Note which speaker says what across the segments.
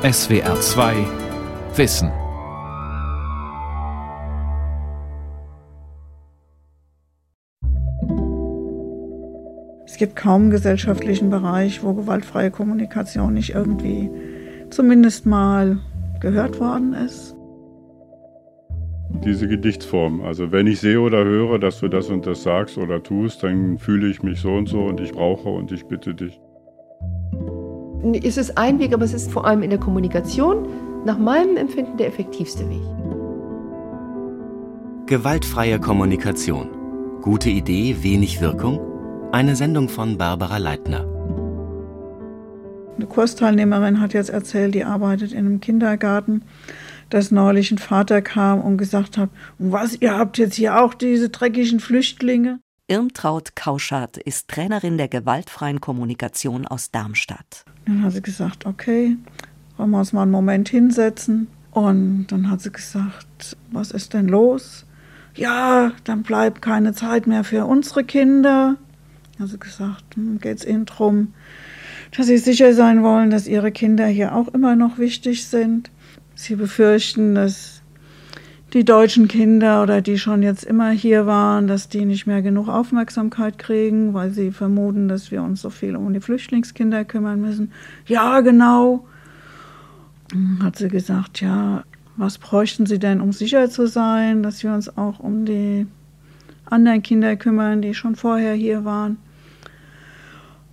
Speaker 1: SWR 2 Wissen.
Speaker 2: Es gibt kaum einen gesellschaftlichen Bereich, wo gewaltfreie Kommunikation nicht irgendwie zumindest mal gehört worden ist.
Speaker 3: Diese Gedichtsform. Also wenn ich sehe oder höre, dass du das und das sagst oder tust, dann fühle ich mich so und so und ich brauche und ich bitte dich.
Speaker 4: Es ist ein Weg, aber es ist vor allem in der Kommunikation nach meinem Empfinden der effektivste Weg.
Speaker 5: Gewaltfreie Kommunikation. Gute Idee, wenig Wirkung? Eine Sendung von Barbara Leitner.
Speaker 2: Eine Kursteilnehmerin hat jetzt erzählt, die arbeitet in einem Kindergarten, dass neulich ein Vater kam und gesagt hat, was, ihr habt jetzt hier auch diese dreckigen Flüchtlinge?
Speaker 6: Irmtraut Kauschert ist Trainerin der gewaltfreien Kommunikation aus Darmstadt.
Speaker 2: Dann hat sie gesagt, okay, wollen wir uns mal einen Moment hinsetzen. Und dann hat sie gesagt, was ist denn los? Ja, dann bleibt keine Zeit mehr für unsere Kinder. Sie gesagt, hm, geht es ihnen darum, dass sie sicher sein wollen, dass ihre Kinder hier auch immer noch wichtig sind. Sie befürchten, dass die deutschen Kinder oder die schon jetzt immer hier waren, dass die nicht mehr genug Aufmerksamkeit kriegen, weil sie vermuten, dass wir uns so viel um die Flüchtlingskinder kümmern müssen. Ja, genau. Hat sie gesagt, ja, was bräuchten sie denn, um sicher zu sein, dass wir uns auch um die anderen Kinder kümmern, die schon vorher hier waren.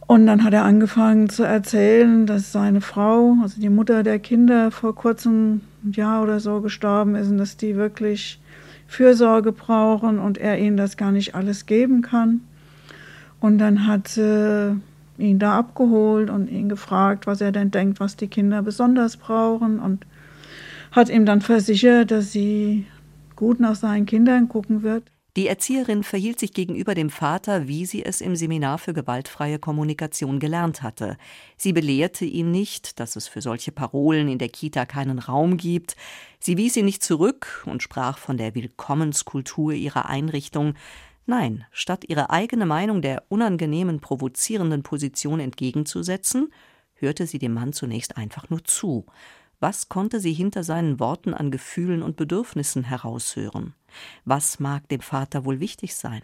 Speaker 2: Und dann hat er angefangen zu erzählen, dass seine Frau, also die Mutter der Kinder, vor kurzem Jahr oder so gestorben ist und dass die wirklich Fürsorge brauchen und er ihnen das gar nicht alles geben kann. Und dann hat sie ihn da abgeholt und ihn gefragt, was er denn denkt, was die Kinder besonders brauchen und hat ihm dann versichert, dass sie gut nach seinen Kindern gucken wird.
Speaker 6: Die Erzieherin verhielt sich gegenüber dem Vater, wie sie es im Seminar für gewaltfreie Kommunikation gelernt hatte. Sie belehrte ihn nicht, dass es für solche Parolen in der Kita keinen Raum gibt. Sie wies ihn nicht zurück und sprach von der Willkommenskultur ihrer Einrichtung. Nein, statt ihre eigene Meinung der unangenehmen, provozierenden Position entgegenzusetzen, hörte sie dem Mann zunächst einfach nur zu. Was konnte sie hinter seinen Worten an Gefühlen und Bedürfnissen heraushören? Was mag dem Vater wohl wichtig sein?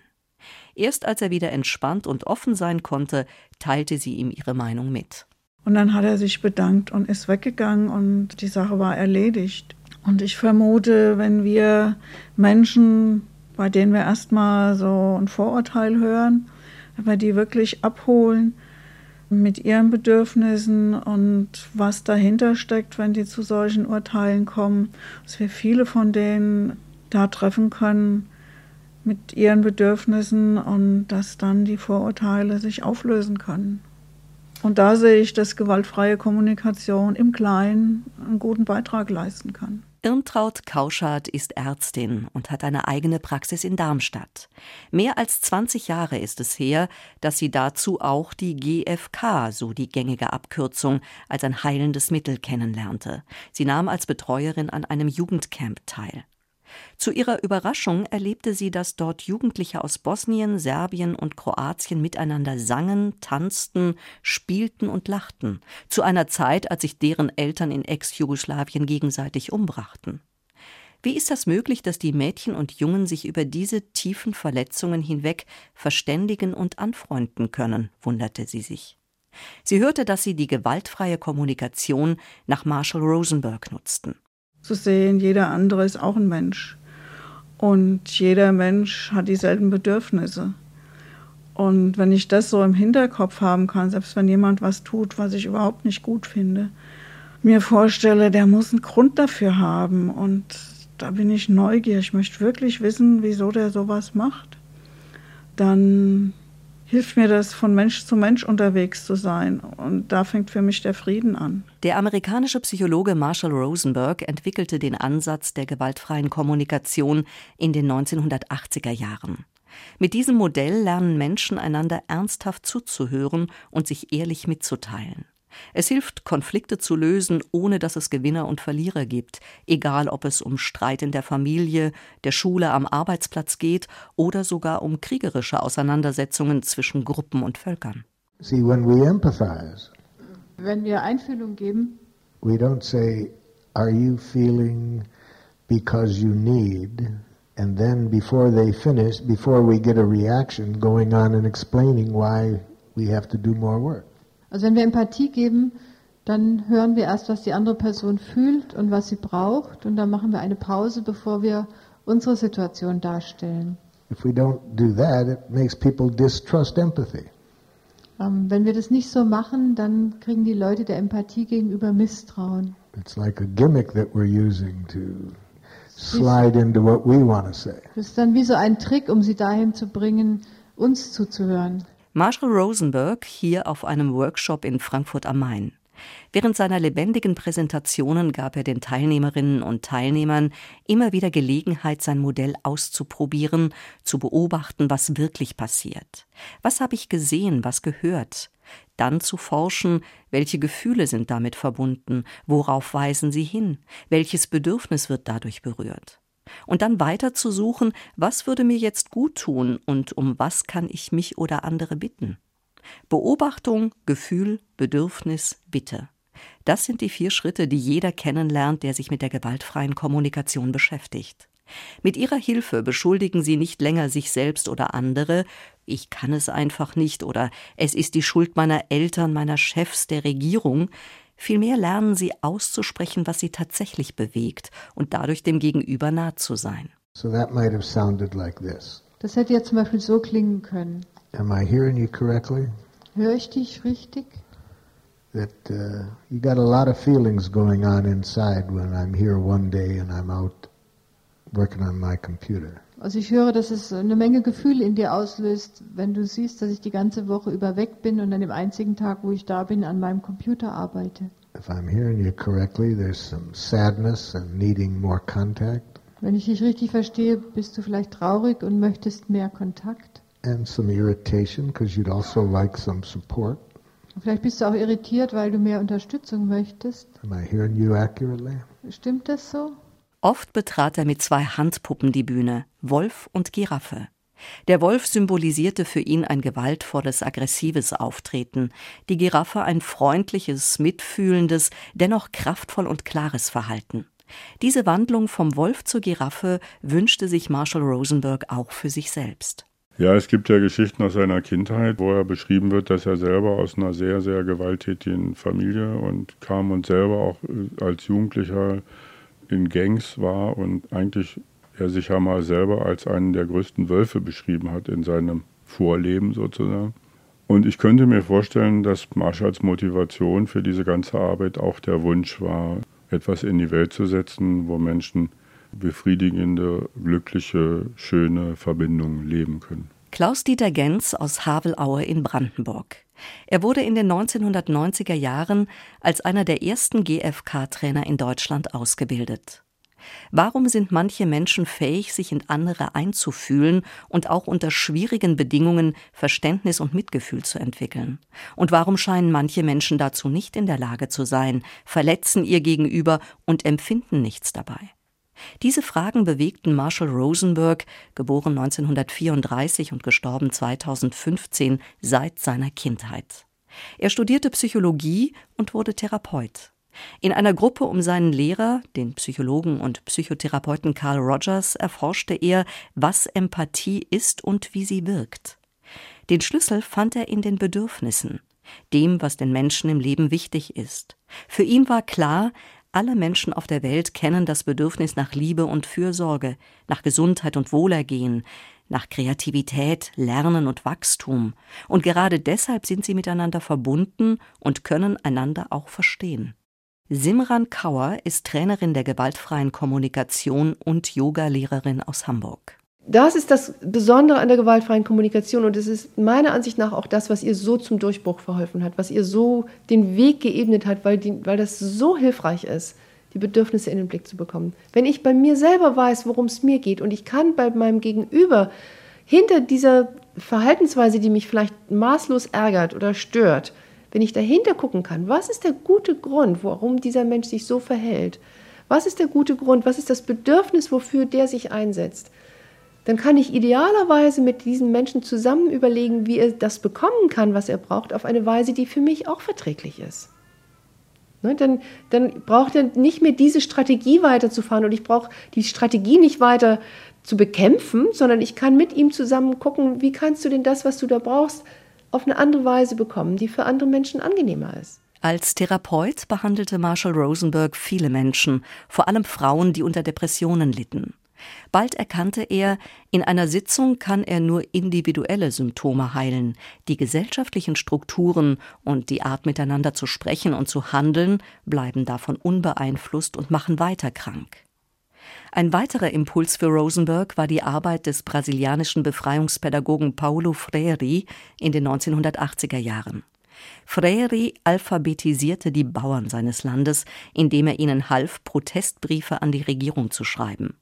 Speaker 6: Erst als er wieder entspannt und offen sein konnte, teilte sie ihm ihre Meinung mit.
Speaker 2: Und dann hat er sich bedankt und ist weggegangen und die Sache war erledigt. Und ich vermute, wenn wir Menschen, bei denen wir erstmal so ein Vorurteil hören, wenn wir die wirklich abholen, mit ihren Bedürfnissen und was dahinter steckt, wenn die zu solchen Urteilen kommen, dass wir viele von denen da treffen können mit ihren Bedürfnissen und dass dann die Vorurteile sich auflösen können. Und da sehe ich, dass gewaltfreie Kommunikation im Kleinen einen guten Beitrag leisten kann.
Speaker 6: Irmtraut Kauschardt ist Ärztin und hat eine eigene Praxis in Darmstadt. Mehr als 20 Jahre ist es her, dass sie dazu auch die GFK, so die gängige Abkürzung, als ein heilendes Mittel kennenlernte. Sie nahm als Betreuerin an einem Jugendcamp teil. Zu ihrer Überraschung erlebte sie, dass dort Jugendliche aus Bosnien, Serbien und Kroatien miteinander sangen, tanzten, spielten und lachten, zu einer Zeit, als sich deren Eltern in Ex-Jugoslawien gegenseitig umbrachten. Wie ist das möglich, dass die Mädchen und Jungen sich über diese tiefen Verletzungen hinweg verständigen und anfreunden können, wunderte sie sich. Sie hörte, dass sie die gewaltfreie Kommunikation nach Marshall Rosenberg nutzten
Speaker 2: zu sehen, jeder andere ist auch ein Mensch. Und jeder Mensch hat dieselben Bedürfnisse. Und wenn ich das so im Hinterkopf haben kann, selbst wenn jemand was tut, was ich überhaupt nicht gut finde, mir vorstelle, der muss einen Grund dafür haben. Und da bin ich neugierig. Ich möchte wirklich wissen, wieso der sowas macht. Dann hilft mir das, von Mensch zu Mensch unterwegs zu sein. Und da fängt für mich der Frieden an.
Speaker 6: Der amerikanische Psychologe Marshall Rosenberg entwickelte den Ansatz der gewaltfreien Kommunikation in den 1980er Jahren. Mit diesem Modell lernen Menschen einander ernsthaft zuzuhören und sich ehrlich mitzuteilen. Es hilft, Konflikte zu lösen, ohne dass es Gewinner und Verlierer gibt, egal ob es um Streit in der Familie, der Schule, am Arbeitsplatz geht oder sogar um kriegerische Auseinandersetzungen zwischen Gruppen und Völkern.
Speaker 7: See, when we empathize,
Speaker 8: wenn wir Einfühlung geben,
Speaker 7: we don't say, Are you feeling because you need? And then before they finish, before we get a reaction, going on and explaining why we have to do more work.
Speaker 8: Also wenn wir Empathie geben, dann hören wir erst, was die andere Person fühlt und was sie braucht, und dann machen wir eine Pause, bevor wir unsere Situation darstellen.
Speaker 7: If we don't do that, it makes people distrust empathy.
Speaker 8: Ähm, wenn wir das nicht so machen, dann kriegen die Leute der Empathie gegenüber Misstrauen.
Speaker 7: It's like a gimmick that we're using to slide into what we want to say.
Speaker 8: Das ist dann wie so ein Trick, um sie dahin zu bringen, uns zuzuhören.
Speaker 6: Marshall Rosenberg hier auf einem Workshop in Frankfurt am Main. Während seiner lebendigen Präsentationen gab er den Teilnehmerinnen und Teilnehmern immer wieder Gelegenheit, sein Modell auszuprobieren, zu beobachten, was wirklich passiert. Was habe ich gesehen, was gehört? Dann zu forschen, welche Gefühle sind damit verbunden, worauf weisen sie hin, welches Bedürfnis wird dadurch berührt und dann weiter zu suchen, was würde mir jetzt gut tun und um was kann ich mich oder andere bitten. Beobachtung, Gefühl, Bedürfnis, Bitte. Das sind die vier Schritte, die jeder kennenlernt, der sich mit der gewaltfreien Kommunikation beschäftigt. Mit ihrer Hilfe beschuldigen sie nicht länger sich selbst oder andere, ich kann es einfach nicht oder es ist die Schuld meiner Eltern, meiner Chefs, der Regierung, vielmehr lernen sie auszusprechen, was sie tatsächlich bewegt und dadurch dem Gegenüber nah zu sein.
Speaker 7: So that might have sounded like this.
Speaker 8: Das hätte ja zum Beispiel so klingen können.
Speaker 7: Am I hearing you correctly?
Speaker 8: Höre ich dich richtig?
Speaker 7: That uh, you got a lot of feelings going on inside when I'm here one day and I'm out working on my computer.
Speaker 8: Also ich höre, dass es eine Menge Gefühle in dir auslöst, wenn du siehst, dass ich die ganze Woche über weg bin und an dem einzigen Tag, wo ich da bin, an meinem Computer arbeite.
Speaker 7: If I'm hearing you correctly, there's some sadness and needing more contact.
Speaker 8: Wenn ich dich richtig verstehe, bist du vielleicht traurig und möchtest mehr Kontakt.
Speaker 7: And some irritation because you'd also like some support.
Speaker 8: Vielleicht bist du auch irritiert, weil du mehr Unterstützung möchtest.
Speaker 7: Am I hearing you accurately?
Speaker 8: Stimmt das so?
Speaker 6: Oft betrat er mit zwei Handpuppen die Bühne, Wolf und Giraffe. Der Wolf symbolisierte für ihn ein gewaltvolles, aggressives Auftreten, die Giraffe ein freundliches, mitfühlendes, dennoch kraftvoll und klares Verhalten. Diese Wandlung vom Wolf zur Giraffe wünschte sich Marshall Rosenberg auch für sich selbst.
Speaker 3: Ja, es gibt ja Geschichten aus seiner Kindheit, wo er beschrieben wird, dass er selber aus einer sehr, sehr gewalttätigen Familie und kam und selber auch äh, als Jugendlicher in Gangs war und eigentlich er sich ja mal selber als einen der größten Wölfe beschrieben hat in seinem Vorleben sozusagen. Und ich könnte mir vorstellen, dass Marshalls Motivation für diese ganze Arbeit auch der Wunsch war, etwas in die Welt zu setzen, wo Menschen befriedigende, glückliche, schöne Verbindungen leben können.
Speaker 6: Klaus-Dieter Genz aus Havelaue in Brandenburg. Er wurde in den 1990er Jahren als einer der ersten GFK-Trainer in Deutschland ausgebildet. Warum sind manche Menschen fähig, sich in andere einzufühlen und auch unter schwierigen Bedingungen Verständnis und Mitgefühl zu entwickeln? Und warum scheinen manche Menschen dazu nicht in der Lage zu sein, verletzen ihr Gegenüber und empfinden nichts dabei? Diese Fragen bewegten Marshall Rosenberg, geboren 1934 und gestorben 2015, seit seiner Kindheit. Er studierte Psychologie und wurde Therapeut. In einer Gruppe um seinen Lehrer, den Psychologen und Psychotherapeuten Carl Rogers, erforschte er, was Empathie ist und wie sie wirkt. Den Schlüssel fand er in den Bedürfnissen, dem, was den Menschen im Leben wichtig ist. Für ihn war klar, alle Menschen auf der Welt kennen das Bedürfnis nach Liebe und Fürsorge, nach Gesundheit und Wohlergehen, nach Kreativität, Lernen und Wachstum, und gerade deshalb sind sie miteinander verbunden und können einander auch verstehen. Simran Kauer ist Trainerin der gewaltfreien Kommunikation und Yogalehrerin aus Hamburg.
Speaker 4: Das ist das Besondere an der gewaltfreien Kommunikation und es ist meiner Ansicht nach auch das, was ihr so zum Durchbruch verholfen hat, was ihr so den Weg geebnet hat, weil, die, weil das so hilfreich ist, die Bedürfnisse in den Blick zu bekommen. Wenn ich bei mir selber weiß, worum es mir geht und ich kann bei meinem Gegenüber hinter dieser Verhaltensweise, die mich vielleicht maßlos ärgert oder stört, wenn ich dahinter gucken kann, was ist der gute Grund, warum dieser Mensch sich so verhält? Was ist der gute Grund? Was ist das Bedürfnis, wofür der sich einsetzt? Dann kann ich idealerweise mit diesem Menschen zusammen überlegen, wie er das bekommen kann, was er braucht, auf eine Weise, die für mich auch verträglich ist. Ne, dann, dann braucht er nicht mehr diese Strategie weiterzufahren und ich brauche die Strategie nicht weiter zu bekämpfen, sondern ich kann mit ihm zusammen gucken, wie kannst du denn das, was du da brauchst, auf eine andere Weise bekommen, die für andere Menschen angenehmer ist.
Speaker 6: Als Therapeut behandelte Marshall Rosenberg viele Menschen, vor allem Frauen, die unter Depressionen litten. Bald erkannte er, in einer Sitzung kann er nur individuelle Symptome heilen, die gesellschaftlichen Strukturen und die Art miteinander zu sprechen und zu handeln bleiben davon unbeeinflusst und machen weiter krank. Ein weiterer Impuls für Rosenberg war die Arbeit des brasilianischen Befreiungspädagogen Paulo Freire in den 1980er Jahren. Freire alphabetisierte die Bauern seines Landes, indem er ihnen half, Protestbriefe an die Regierung zu schreiben.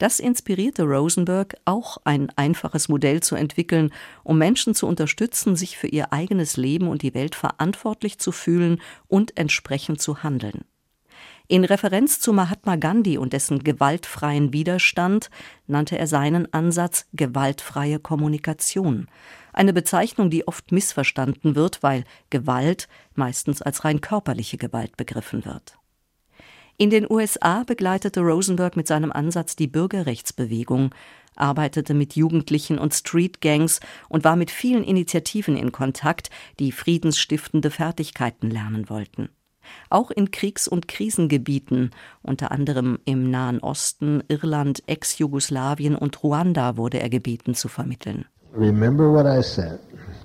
Speaker 6: Das inspirierte Rosenberg, auch ein einfaches Modell zu entwickeln, um Menschen zu unterstützen, sich für ihr eigenes Leben und die Welt verantwortlich zu fühlen und entsprechend zu handeln. In Referenz zu Mahatma Gandhi und dessen gewaltfreien Widerstand nannte er seinen Ansatz gewaltfreie Kommunikation, eine Bezeichnung, die oft missverstanden wird, weil Gewalt meistens als rein körperliche Gewalt begriffen wird. In den USA begleitete Rosenberg mit seinem Ansatz die Bürgerrechtsbewegung, arbeitete mit Jugendlichen und Streetgangs und war mit vielen Initiativen in Kontakt, die friedensstiftende Fertigkeiten lernen wollten. Auch in Kriegs- und Krisengebieten, unter anderem im Nahen Osten, Irland, Ex-Jugoslawien und Ruanda, wurde er gebeten zu vermitteln.
Speaker 7: Remember what I said.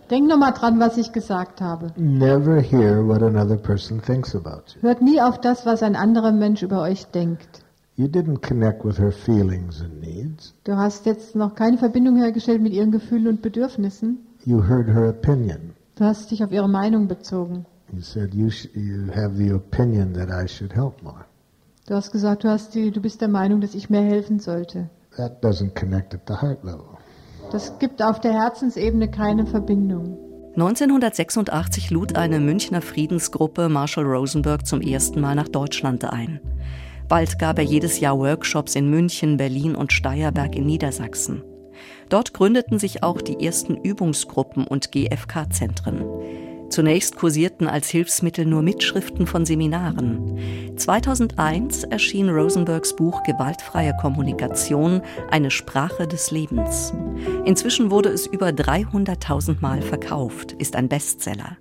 Speaker 8: Denk nochmal dran, was ich gesagt habe.
Speaker 7: Never hear what another person thinks about you.
Speaker 8: Hört nie auf das, was ein anderer Mensch über euch denkt.
Speaker 7: You didn't connect with her feelings and needs.
Speaker 8: Du hast jetzt noch keine Verbindung hergestellt mit ihren Gefühlen und Bedürfnissen.
Speaker 7: You heard her opinion.
Speaker 8: Du hast dich auf ihre Meinung bezogen.
Speaker 7: You said you, you have the opinion that I should help more.
Speaker 8: Du hast gesagt, du, hast die, du bist der Meinung, dass ich mehr helfen sollte.
Speaker 7: That doesn't connect at the heart level.
Speaker 8: Das gibt auf der Herzensebene keine Verbindung.
Speaker 6: 1986 lud eine Münchner Friedensgruppe Marshall Rosenberg zum ersten Mal nach Deutschland ein. Bald gab er jedes Jahr Workshops in München, Berlin und Steierberg in Niedersachsen. Dort gründeten sich auch die ersten Übungsgruppen und GFK-Zentren. Zunächst kursierten als Hilfsmittel nur Mitschriften von Seminaren. 2001 erschien Rosenbergs Buch Gewaltfreie Kommunikation, eine Sprache des Lebens. Inzwischen wurde es über 300.000 Mal verkauft, ist ein Bestseller.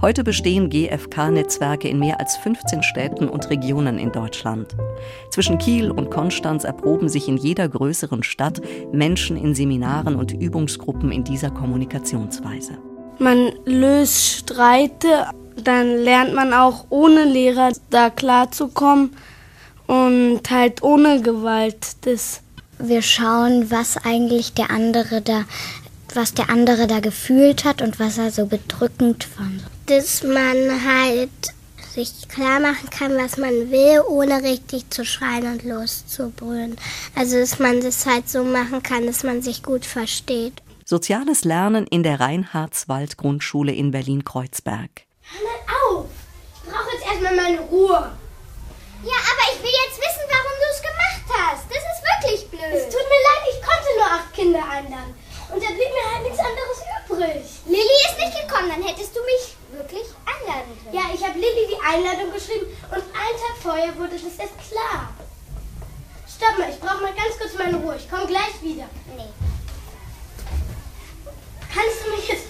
Speaker 6: Heute bestehen GFK-Netzwerke in mehr als 15 Städten und Regionen in Deutschland. Zwischen Kiel und Konstanz erproben sich in jeder größeren Stadt Menschen in Seminaren und Übungsgruppen in dieser Kommunikationsweise.
Speaker 9: Man löst Streite, dann lernt man auch ohne Lehrer da klarzukommen und halt ohne Gewalt. Das
Speaker 10: wir schauen, was eigentlich der andere da, was der andere da gefühlt hat und was er so bedrückend fand.
Speaker 11: Dass man halt sich klar machen kann, was man will, ohne richtig zu schreien und loszubrüllen. Also dass man das halt so machen kann, dass man sich gut versteht.
Speaker 6: Soziales Lernen in der Reinhardswald-Grundschule in Berlin-Kreuzberg.
Speaker 11: Hör mal auf! Ich brauche jetzt erstmal meine Ruhe. Ja, aber ich will jetzt wissen, warum du es gemacht hast. Das ist wirklich blöd. Es tut mir leid, ich konnte nur acht Kinder einladen. Und da blieb mir halt nichts anderes übrig. Lilly ist nicht gekommen, dann hättest du mich wirklich einladen können. Ja, ich habe Lilly die Einladung geschrieben und einen Tag vorher wurde das erst klar. Stopp mal, ich brauche mal ganz kurz meine Ruhe. Ich komme gleich wieder. Nee. Kannst du mich jetzt.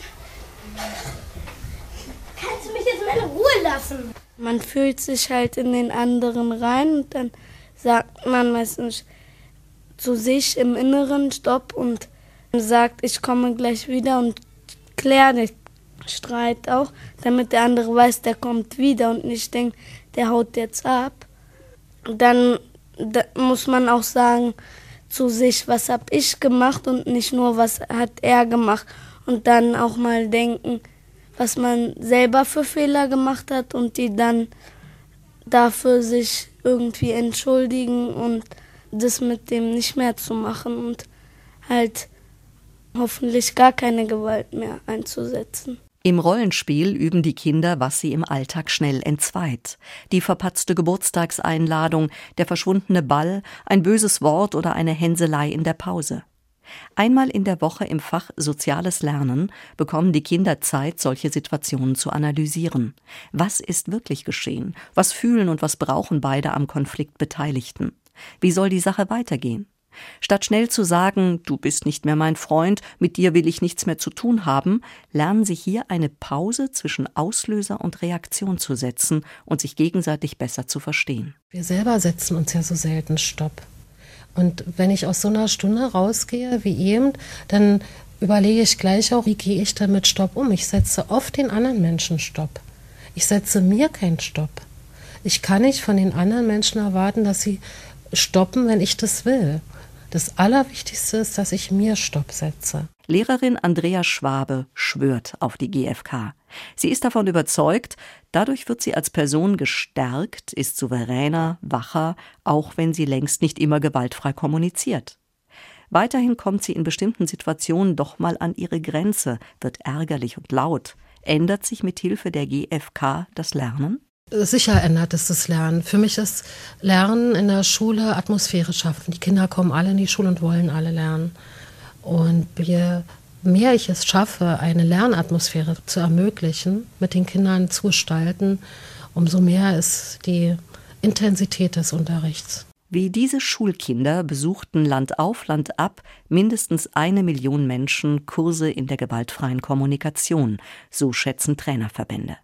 Speaker 11: Kannst du mich jetzt mal in Ruhe lassen?
Speaker 9: Man fühlt sich halt in den anderen rein und dann sagt man meistens zu sich im Inneren Stopp und sagt, ich komme gleich wieder und klärt den Streit auch, damit der andere weiß, der kommt wieder und nicht denkt, der haut jetzt ab. Dann da muss man auch sagen zu sich, was habe ich gemacht und nicht nur, was hat er gemacht und dann auch mal denken, was man selber für Fehler gemacht hat und die dann dafür sich irgendwie entschuldigen und das mit dem nicht mehr zu machen und halt hoffentlich gar keine Gewalt mehr einzusetzen.
Speaker 6: Im Rollenspiel üben die Kinder, was sie im Alltag schnell entzweit. Die verpatzte Geburtstagseinladung, der verschwundene Ball, ein böses Wort oder eine Hänselei in der Pause. Einmal in der Woche im Fach Soziales Lernen bekommen die Kinder Zeit, solche Situationen zu analysieren. Was ist wirklich geschehen? Was fühlen und was brauchen beide am Konflikt Beteiligten? Wie soll die Sache weitergehen? Statt schnell zu sagen, du bist nicht mehr mein Freund, mit dir will ich nichts mehr zu tun haben, lernen sie hier eine Pause zwischen Auslöser und Reaktion zu setzen und sich gegenseitig besser zu verstehen.
Speaker 12: Wir selber setzen uns ja so selten Stopp. Und wenn ich aus so einer Stunde rausgehe wie eben, dann überlege ich gleich auch, wie gehe ich dann mit Stopp um. Ich setze oft den anderen Menschen Stopp. Ich setze mir keinen Stopp. Ich kann nicht von den anderen Menschen erwarten, dass sie stoppen, wenn ich das will. Das Allerwichtigste ist, dass ich mir Stopp setze.
Speaker 6: Lehrerin Andrea Schwabe schwört auf die GfK. Sie ist davon überzeugt, dadurch wird sie als Person gestärkt, ist souveräner, wacher, auch wenn sie längst nicht immer gewaltfrei kommuniziert. Weiterhin kommt sie in bestimmten Situationen doch mal an ihre Grenze, wird ärgerlich und laut. Ändert sich mit Hilfe der GfK das Lernen?
Speaker 12: Sicher ändert es das Lernen. Für mich ist Lernen in der Schule Atmosphäre schaffen. Die Kinder kommen alle in die Schule und wollen alle lernen. Und je mehr ich es schaffe, eine Lernatmosphäre zu ermöglichen, mit den Kindern zu gestalten, umso mehr ist die Intensität des Unterrichts.
Speaker 6: Wie diese Schulkinder besuchten Land auf, Land ab mindestens eine Million Menschen Kurse in der gewaltfreien Kommunikation, so schätzen Trainerverbände.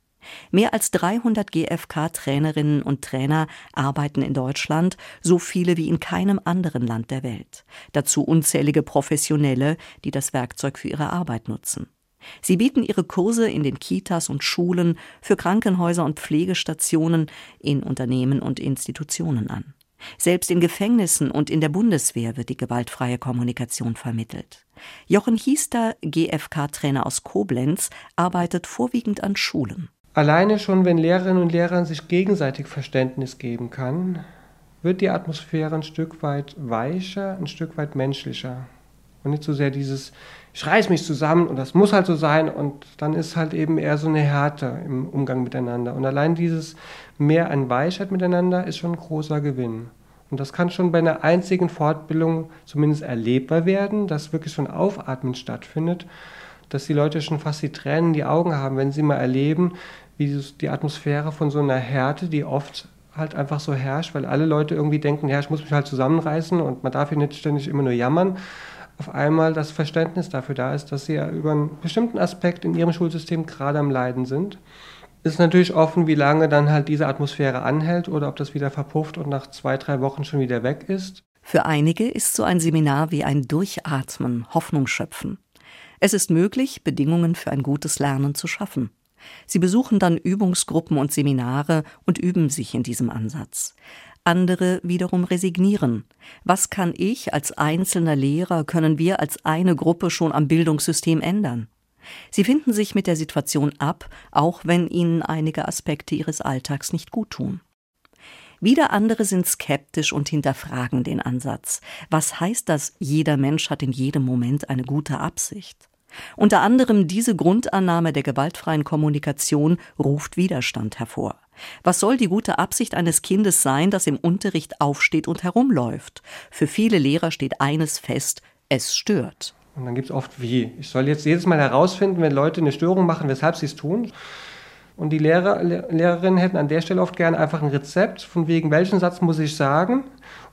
Speaker 6: Mehr als 300 GfK-Trainerinnen und Trainer arbeiten in Deutschland, so viele wie in keinem anderen Land der Welt. Dazu unzählige Professionelle, die das Werkzeug für ihre Arbeit nutzen. Sie bieten ihre Kurse in den Kitas und Schulen, für Krankenhäuser und Pflegestationen, in Unternehmen und Institutionen an. Selbst in Gefängnissen und in der Bundeswehr wird die gewaltfreie Kommunikation vermittelt. Jochen Hiester, GfK-Trainer aus Koblenz, arbeitet vorwiegend an Schulen.
Speaker 13: Alleine schon, wenn Lehrerinnen und Lehrer sich gegenseitig Verständnis geben kann, wird die Atmosphäre ein Stück weit weicher, ein Stück weit menschlicher. Und nicht so sehr dieses, ich reiß mich zusammen und das muss halt so sein und dann ist halt eben eher so eine Härte im Umgang miteinander. Und allein dieses mehr an Weichheit miteinander ist schon ein großer Gewinn. Und das kann schon bei einer einzigen Fortbildung zumindest erlebbar werden, dass wirklich ein Aufatmen stattfindet, dass die Leute schon fast die Tränen in die Augen haben, wenn sie mal erleben, wie die Atmosphäre von so einer Härte, die oft halt einfach so herrscht, weil alle Leute irgendwie denken, ja, ich muss mich halt zusammenreißen und man darf hier nicht ständig immer nur jammern, auf einmal das Verständnis dafür da ist, dass sie ja über einen bestimmten Aspekt in ihrem Schulsystem gerade am Leiden sind. Ist natürlich offen, wie lange dann halt diese Atmosphäre anhält oder ob das wieder verpufft und nach zwei, drei Wochen schon wieder weg ist.
Speaker 6: Für einige ist so ein Seminar wie ein Durchatmen, Hoffnung schöpfen. Es ist möglich, Bedingungen für ein gutes Lernen zu schaffen. Sie besuchen dann Übungsgruppen und Seminare und üben sich in diesem Ansatz. Andere wiederum resignieren. Was kann ich als einzelner Lehrer, können wir als eine Gruppe schon am Bildungssystem ändern? Sie finden sich mit der Situation ab, auch wenn ihnen einige Aspekte ihres Alltags nicht gut tun. Wieder andere sind skeptisch und hinterfragen den Ansatz. Was heißt das, jeder Mensch hat in jedem Moment eine gute Absicht? Unter anderem diese Grundannahme der gewaltfreien Kommunikation ruft Widerstand hervor. Was soll die gute Absicht eines Kindes sein, das im Unterricht aufsteht und herumläuft? Für viele Lehrer steht eines fest, es stört.
Speaker 13: Und dann gibt es oft wie. Ich soll jetzt jedes Mal herausfinden, wenn Leute eine Störung machen, weshalb sie es tun. Und die Lehrer, Lehrerinnen hätten an der Stelle oft gerne einfach ein Rezept, von wegen welchen Satz muss ich sagen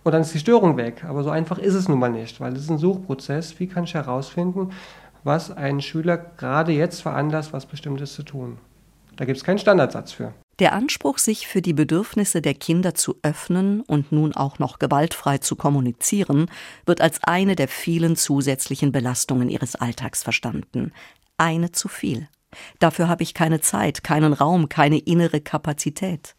Speaker 13: und dann ist die Störung weg. Aber so einfach ist es nun mal nicht, weil es ist ein Suchprozess. Wie kann ich herausfinden, was einen Schüler gerade jetzt veranlasst, was Bestimmtes zu tun. Da gibt es keinen Standardsatz für.
Speaker 6: Der Anspruch, sich für die Bedürfnisse der Kinder zu öffnen und nun auch noch gewaltfrei zu kommunizieren, wird als eine der vielen zusätzlichen Belastungen ihres Alltags verstanden. Eine zu viel. Dafür habe ich keine Zeit, keinen Raum, keine innere Kapazität.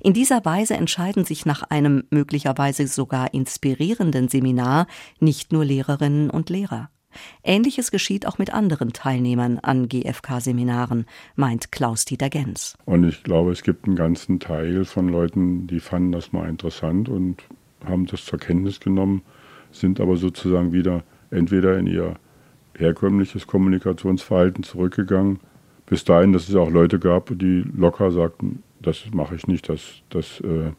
Speaker 6: In dieser Weise entscheiden sich nach einem möglicherweise sogar inspirierenden Seminar nicht nur Lehrerinnen und Lehrer. Ähnliches geschieht auch mit anderen Teilnehmern an GfK-Seminaren, meint Klaus-Dieter Gens.
Speaker 3: Und ich glaube, es gibt einen ganzen Teil von Leuten, die fanden das mal interessant und haben das zur Kenntnis genommen, sind aber sozusagen wieder entweder in ihr herkömmliches Kommunikationsverhalten zurückgegangen. Bis dahin, dass es auch Leute gab, die locker sagten, das mache ich nicht, das, das, äh,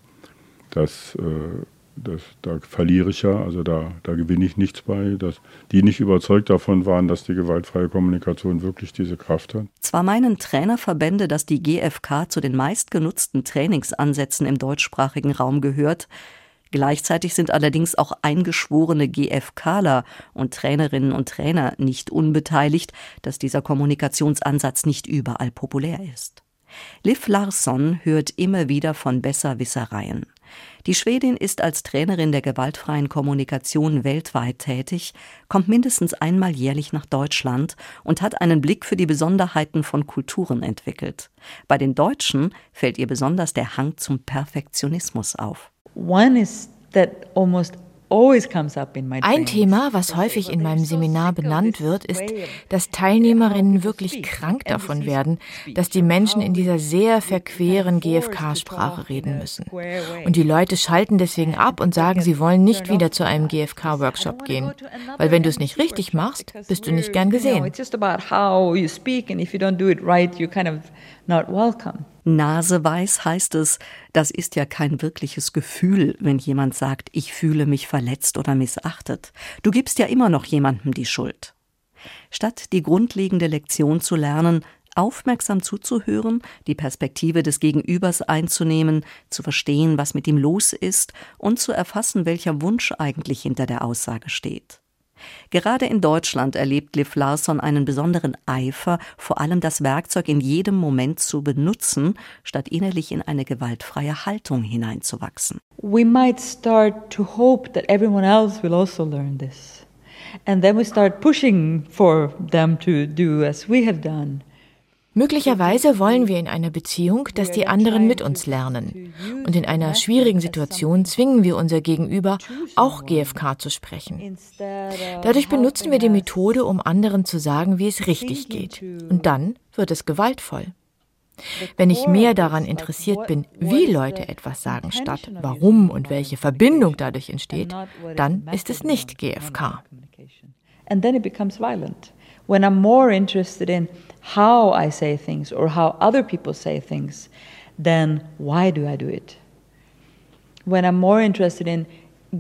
Speaker 3: das äh, das, da verliere ich ja, also da, da gewinne ich nichts bei, dass die nicht überzeugt davon waren, dass die gewaltfreie Kommunikation wirklich diese Kraft hat.
Speaker 6: Zwar meinen Trainerverbände, dass die GfK zu den meistgenutzten Trainingsansätzen im deutschsprachigen Raum gehört, Gleichzeitig sind allerdings auch eingeschworene GfKler und Trainerinnen und Trainer nicht unbeteiligt, dass dieser Kommunikationsansatz nicht überall populär ist. Liv Larsson hört immer wieder von Besserwissereien. Die Schwedin ist als Trainerin der gewaltfreien Kommunikation weltweit tätig, kommt mindestens einmal jährlich nach Deutschland und hat einen Blick für die Besonderheiten von Kulturen entwickelt. Bei den Deutschen fällt ihr besonders der Hang zum Perfektionismus auf.
Speaker 14: One is that almost ein Thema, was häufig in meinem Seminar benannt wird, ist, dass Teilnehmerinnen wirklich krank davon werden, dass die Menschen in dieser sehr verqueren GFK-Sprache reden müssen. Und die Leute schalten deswegen ab und sagen, sie wollen nicht wieder zu einem GFK-Workshop gehen. Weil wenn du es nicht richtig machst, bist du nicht gern gesehen.
Speaker 6: Not welcome. Naseweiß heißt es, das ist ja kein wirkliches Gefühl, wenn jemand sagt, ich fühle mich verletzt oder missachtet. Du gibst ja immer noch jemandem die Schuld. Statt die grundlegende Lektion zu lernen, aufmerksam zuzuhören, die Perspektive des Gegenübers einzunehmen, zu verstehen, was mit ihm los ist und zu erfassen, welcher Wunsch eigentlich hinter der Aussage steht. Gerade in Deutschland erlebt Liv Larsson einen besonderen Eifer, vor allem das Werkzeug in jedem Moment zu benutzen, statt innerlich in eine gewaltfreie Haltung hineinzuwachsen.
Speaker 14: We might start to hope that everyone else will also learn this. And then we start pushing for them to do as we have done. Möglicherweise wollen wir in einer Beziehung, dass die anderen mit uns lernen. Und in einer schwierigen Situation zwingen wir unser Gegenüber, auch GFK zu sprechen. Dadurch benutzen wir die Methode, um anderen zu sagen, wie es richtig geht. Und dann wird es gewaltvoll. Wenn ich mehr daran interessiert bin, wie Leute etwas sagen, statt warum und welche Verbindung dadurch entsteht, dann ist es nicht GFK. And then it becomes violent. When I'm more interested in how I say things or how other people say things than why do I do it. When I'm more interested in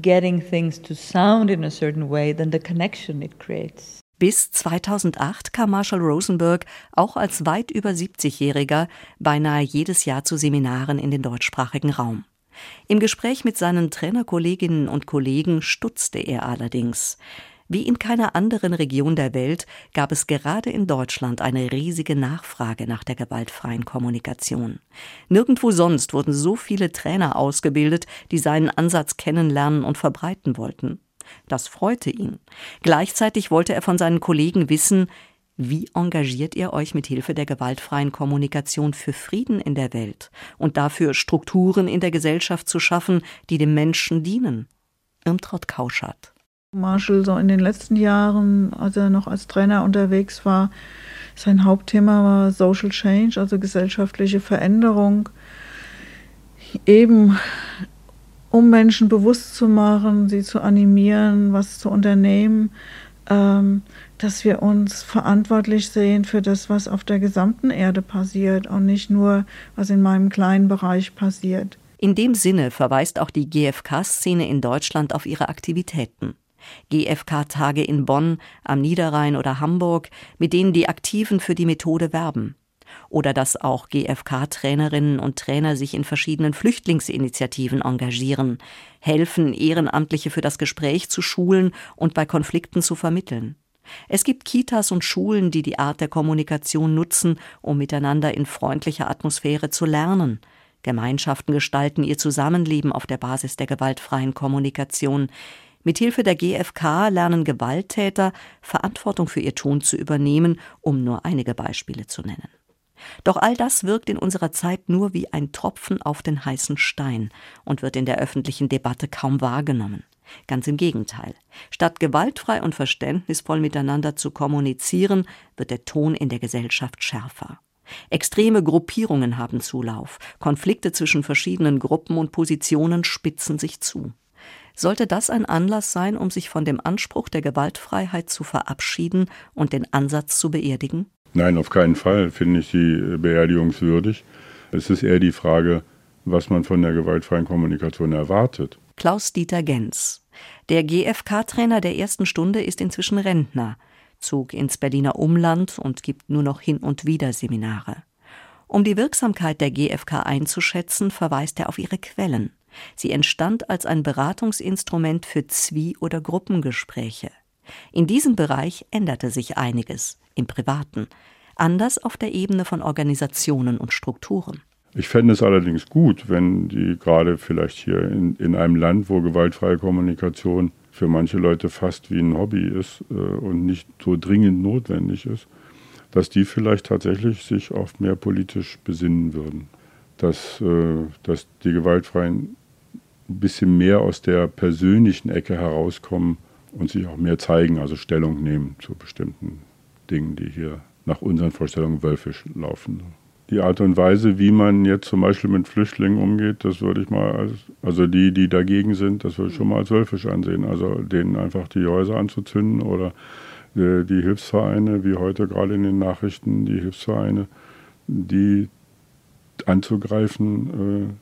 Speaker 14: getting things to sound in a certain way than the connection it creates.
Speaker 6: Bis 2008 kam Marshall Rosenberg auch als weit über 70-Jähriger beinahe jedes Jahr zu Seminaren in den deutschsprachigen Raum. Im Gespräch mit seinen Trainerkolleginnen und Kollegen stutzte er allerdings. Wie in keiner anderen Region der Welt gab es gerade in Deutschland eine riesige Nachfrage nach der gewaltfreien Kommunikation. Nirgendwo sonst wurden so viele Trainer ausgebildet, die seinen Ansatz kennenlernen und verbreiten wollten. Das freute ihn. Gleichzeitig wollte er von seinen Kollegen wissen, wie engagiert ihr euch mit Hilfe der gewaltfreien Kommunikation für Frieden in der Welt und dafür Strukturen in der Gesellschaft zu schaffen, die dem Menschen dienen? Irmtraut Kauschert.
Speaker 2: Marshall so in den letzten Jahren, als er noch als Trainer unterwegs war, sein Hauptthema war Social Change, also gesellschaftliche Veränderung. Eben um Menschen bewusst zu machen, sie zu animieren, was zu unternehmen, ähm, dass wir uns verantwortlich sehen für das, was auf der gesamten Erde passiert und nicht nur, was in meinem kleinen Bereich passiert.
Speaker 6: In dem Sinne verweist auch die GfK-Szene in Deutschland auf ihre Aktivitäten. GfK-Tage in Bonn, am Niederrhein oder Hamburg, mit denen die Aktiven für die Methode werben. Oder dass auch GfK-Trainerinnen und Trainer sich in verschiedenen Flüchtlingsinitiativen engagieren, helfen, Ehrenamtliche für das Gespräch zu schulen und bei Konflikten zu vermitteln. Es gibt Kitas und Schulen, die die Art der Kommunikation nutzen, um miteinander in freundlicher Atmosphäre zu lernen. Gemeinschaften gestalten ihr Zusammenleben auf der Basis der gewaltfreien Kommunikation. Mithilfe der GfK lernen Gewalttäter, Verantwortung für ihr Tun zu übernehmen, um nur einige Beispiele zu nennen. Doch all das wirkt in unserer Zeit nur wie ein Tropfen auf den heißen Stein und wird in der öffentlichen Debatte kaum wahrgenommen. Ganz im Gegenteil. Statt gewaltfrei und verständnisvoll miteinander zu kommunizieren, wird der Ton in der Gesellschaft schärfer. Extreme Gruppierungen haben Zulauf, Konflikte zwischen verschiedenen Gruppen und Positionen spitzen sich zu. Sollte das ein Anlass sein, um sich von dem Anspruch der Gewaltfreiheit zu verabschieden und den Ansatz zu beerdigen?
Speaker 3: Nein, auf keinen Fall finde ich sie beerdigungswürdig. Es ist eher die Frage, was man von der gewaltfreien Kommunikation erwartet.
Speaker 6: Klaus-Dieter Gens. Der GfK-Trainer der ersten Stunde ist inzwischen Rentner, zog ins Berliner Umland und gibt nur noch hin und wieder Seminare. Um die Wirksamkeit der GfK einzuschätzen, verweist er auf ihre Quellen. Sie entstand als ein Beratungsinstrument für Zwie- oder Gruppengespräche. In diesem Bereich änderte sich einiges, im Privaten, anders auf der Ebene von Organisationen und Strukturen.
Speaker 3: Ich fände es allerdings gut, wenn die gerade vielleicht hier in, in einem Land, wo gewaltfreie Kommunikation für manche Leute fast wie ein Hobby ist äh, und nicht so dringend notwendig ist, dass die vielleicht tatsächlich sich auf mehr politisch besinnen würden. Dass, äh, dass die Gewaltfreien ein bisschen mehr aus der persönlichen Ecke herauskommen und sich auch mehr zeigen, also Stellung nehmen zu bestimmten Dingen, die hier nach unseren Vorstellungen wölfisch laufen. Die Art und Weise, wie man jetzt zum Beispiel mit Flüchtlingen umgeht, das würde ich mal als, also die, die dagegen sind, das würde ich schon mal als wölfisch ansehen. Also denen einfach die Häuser anzuzünden oder die, die Hilfsvereine, wie heute gerade in den Nachrichten, die Hilfsvereine, die anzugreifen, äh,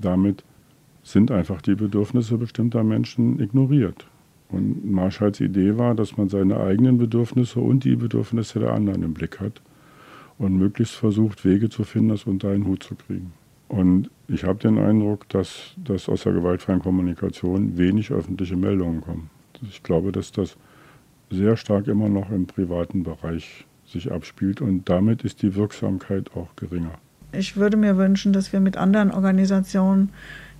Speaker 3: damit sind einfach die Bedürfnisse bestimmter Menschen ignoriert. Und Marschalls Idee war, dass man seine eigenen Bedürfnisse und die Bedürfnisse der anderen im Blick hat und möglichst versucht, Wege zu finden, das unter einen Hut zu kriegen. Und ich habe den Eindruck, dass, dass aus der gewaltfreien Kommunikation wenig öffentliche Meldungen kommen. Ich glaube, dass das sehr stark immer noch im privaten Bereich sich abspielt und damit ist die Wirksamkeit auch geringer.
Speaker 2: Ich würde mir wünschen, dass wir mit anderen Organisationen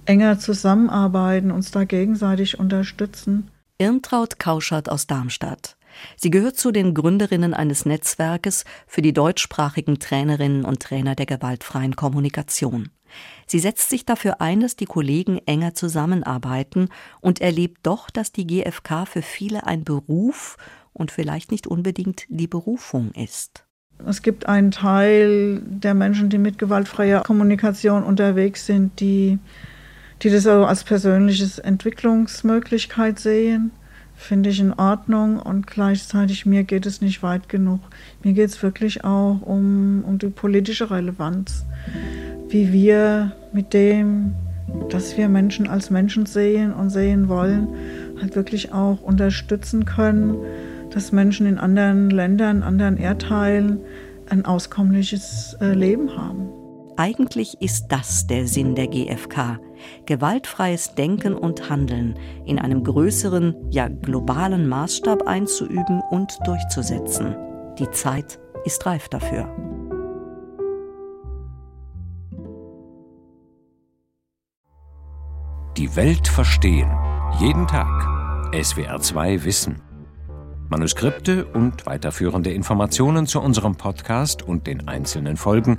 Speaker 2: enger zusammenarbeiten, uns da gegenseitig unterstützen.
Speaker 6: Irmtraut Kauschert aus Darmstadt. Sie gehört zu den Gründerinnen eines Netzwerkes für die deutschsprachigen Trainerinnen und Trainer der gewaltfreien Kommunikation. Sie setzt sich dafür ein, dass die Kollegen enger zusammenarbeiten und erlebt doch, dass die GfK für viele ein Beruf und vielleicht nicht unbedingt die Berufung ist.
Speaker 2: Es gibt einen Teil der Menschen, die mit gewaltfreier Kommunikation unterwegs sind, die die das also als persönliches Entwicklungsmöglichkeit sehen, finde ich in Ordnung und gleichzeitig mir geht es nicht weit genug. Mir geht es wirklich auch um, um die politische Relevanz, wie wir mit dem, dass wir Menschen als Menschen sehen und sehen wollen, halt wirklich auch unterstützen können, dass Menschen in anderen Ländern, anderen Erdteilen ein auskömmliches äh, Leben haben.
Speaker 6: Eigentlich ist das der Sinn der GfK. Gewaltfreies Denken und Handeln in einem größeren, ja globalen Maßstab einzuüben und durchzusetzen. Die Zeit ist reif dafür.
Speaker 1: Die Welt verstehen. Jeden Tag. SWR2 Wissen. Manuskripte und weiterführende Informationen zu unserem Podcast und den einzelnen Folgen